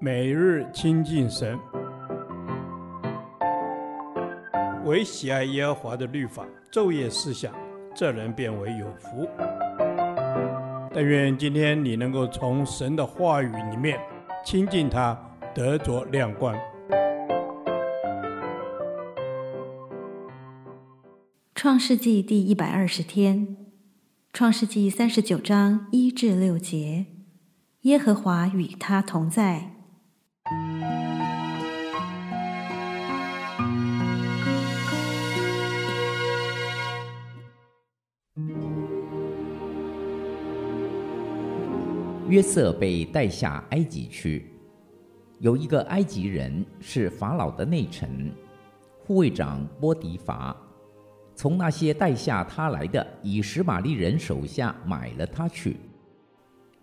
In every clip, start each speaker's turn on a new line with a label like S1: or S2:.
S1: 每日亲近神，唯喜爱耶和华的律法，昼夜思想，这人便为有福。但愿今天你能够从神的话语里面亲近他，得着亮光。
S2: 创世纪第一百二十天，创世纪三十九章一至六节，耶和华与他同在。
S3: 约瑟被带下埃及去，有一个埃及人是法老的内臣，护卫长波提乏，从那些带下他来的以实玛利人手下买了他去。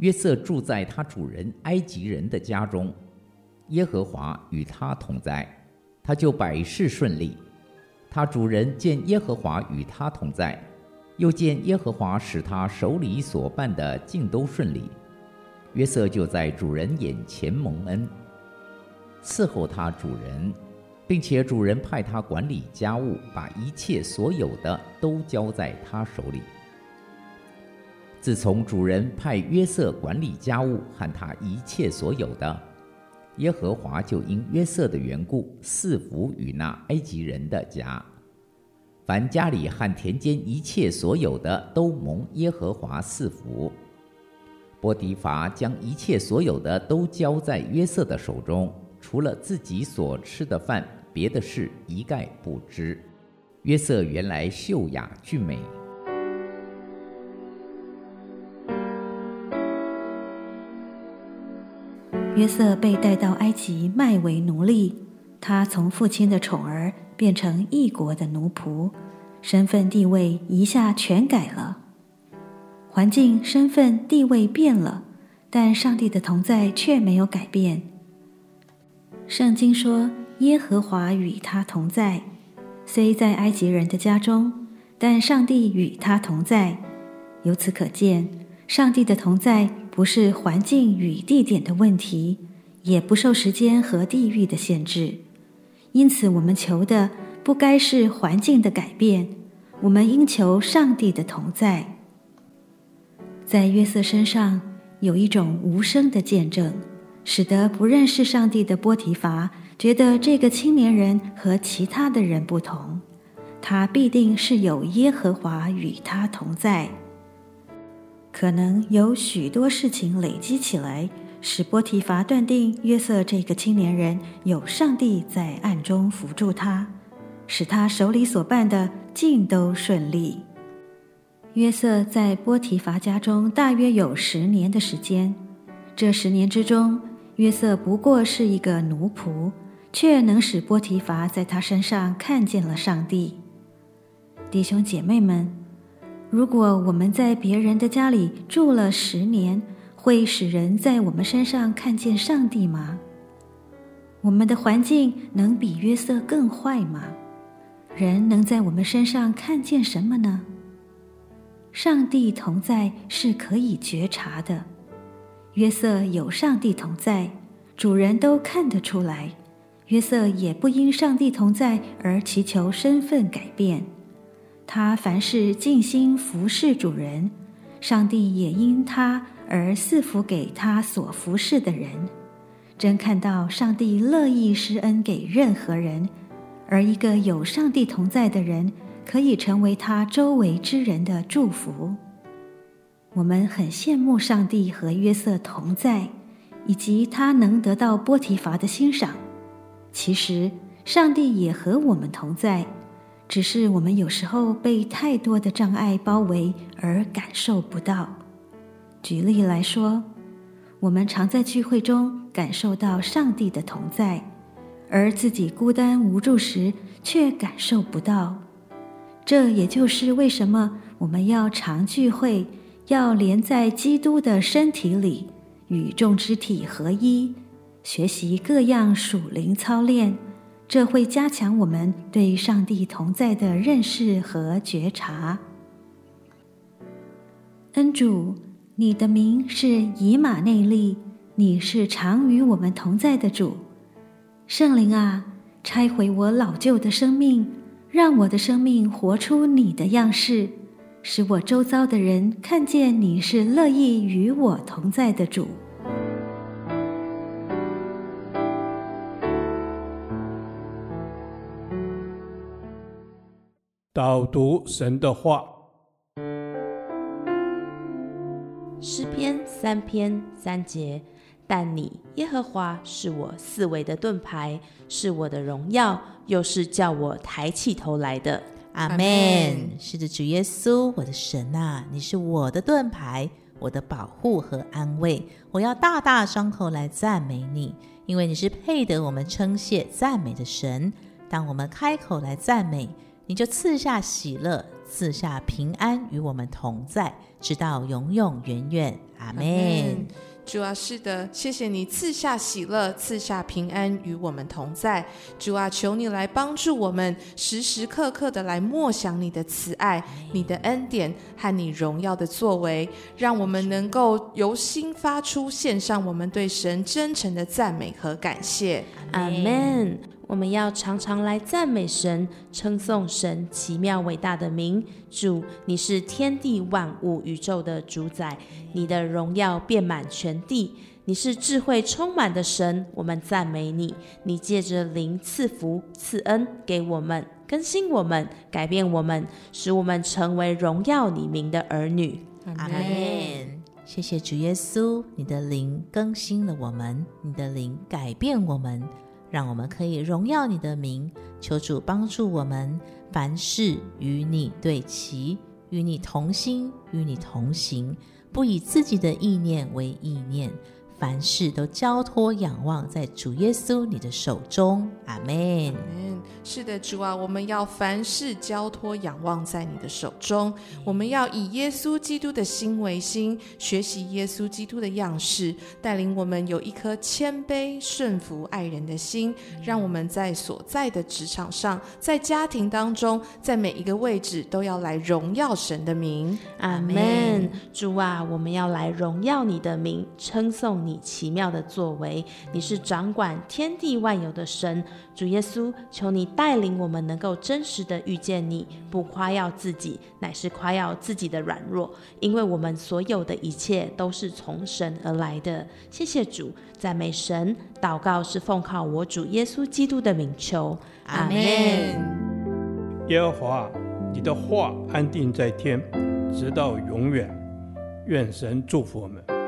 S3: 约瑟住在他主人埃及人的家中，耶和华与他同在，他就百事顺利。他主人见耶和华与他同在，又见耶和华使他手里所办的尽都顺利。约瑟就在主人眼前蒙恩，伺候他主人，并且主人派他管理家务，把一切所有的都交在他手里。自从主人派约瑟管理家务和他一切所有的，耶和华就因约瑟的缘故赐福与那埃及人的家，凡家里和田间一切所有的都蒙耶和华赐福。波迪伐将一切所有的都交在约瑟的手中，除了自己所吃的饭，别的事一概不知。约瑟原来秀雅俊美。
S2: 约瑟被带到埃及卖为奴隶，他从父亲的宠儿变成异国的奴仆，身份地位一下全改了。环境、身份、地位变了，但上帝的同在却没有改变。圣经说：“耶和华与他同在，虽在埃及人的家中，但上帝与他同在。”由此可见，上帝的同在不是环境与地点的问题，也不受时间和地域的限制。因此，我们求的不该是环境的改变，我们应求上帝的同在。在约瑟身上有一种无声的见证，使得不认识上帝的波提乏觉得这个青年人和其他的人不同，他必定是有耶和华与他同在。可能有许多事情累积起来，使波提乏断定约瑟这个青年人有上帝在暗中扶助他，使他手里所办的尽都顺利。约瑟在波提乏家中大约有十年的时间，这十年之中，约瑟不过是一个奴仆，却能使波提乏在他身上看见了上帝。弟兄姐妹们，如果我们在别人的家里住了十年，会使人在我们身上看见上帝吗？我们的环境能比约瑟更坏吗？人能在我们身上看见什么呢？上帝同在是可以觉察的，约瑟有上帝同在，主人都看得出来。约瑟也不因上帝同在而祈求身份改变，他凡事尽心服侍主人，上帝也因他而赐福给他所服侍的人。真看到上帝乐意施恩给任何人，而一个有上帝同在的人，可以成为他周围之人的祝福。我们很羡慕上帝和约瑟同在，以及他能得到波提乏的欣赏。其实，上帝也和我们同在，只是我们有时候被太多的障碍包围而感受不到。举例来说，我们常在聚会中感受到上帝的同在，而自己孤单无助时却感受不到。这也就是为什么我们要常聚会，要连在基督的身体里，与众肢体合一，学习各样属灵操练。这会加强我们对上帝同在的认识和觉察。恩主，你的名是以马内利，你是常与我们同在的主。圣灵啊，拆毁我老旧的生命，让我的生命活出你的样式，使我周遭的人看见你是乐意与我同在的主。
S1: 导读神的话，
S4: 诗篇三篇三节。但你耶和华是我四围的盾牌，是我的荣耀，又是叫我抬起头来的。
S5: 阿门。是的，主耶稣，我的神啊，你是我的盾牌，我的保护和安慰。我要大大张口来赞美你，因为你是配得我们称谢赞美的神。当我们开口来赞美，你就赐下喜乐，赐下平安与我们同在，直到永永远远。阿门。
S6: 主啊，是的，谢谢你赐下喜乐，赐下平安与我们同在。主啊，求你来帮助我们，时时刻刻的来默想你的慈爱、你的恩典和你荣耀的作为，让我们能够由心发出献上我们对神真诚的赞美和感谢。
S4: 阿门。我们要常常来赞美神，称颂神奇妙伟大的名。主，你是天地万物宇宙的主宰，你的荣耀遍满全地。你是智慧充满的神，我们赞美你。你借着灵赐福赐恩给我们，更新我们，改变我们，使我们成为荣耀你名的儿女。
S5: 阿门。谢谢主耶稣，你的灵更新了我们，你的灵改变我们。让我们可以荣耀你的名，求主帮助我们，凡事与你对齐，与你同心，与你同行，不以自己的意念为意念。凡事都交托仰望在主耶稣你的手中，阿门。
S6: 嗯，是的，主啊，我们要凡事交托仰望在你的手中。我们要以耶稣基督的心为心，学习耶稣基督的样式，带领我们有一颗谦卑、顺服、爱人的心，让我们在所在的职场上，在家庭当中，在每一个位置都要来荣耀神的名，
S4: 阿门。主啊，我们要来荣耀你的名，称颂你。奇妙的作为，你是掌管天地万有的神，主耶稣，求你带领我们能够真实的遇见你，不夸耀自己，乃是夸耀自己的软弱，因为我们所有的一切都是从神而来的。谢谢主，赞美神，祷告是奉靠我主耶稣基督的名求，阿门。
S1: 耶和华，你的话安定在天，直到永远。愿神祝福我们。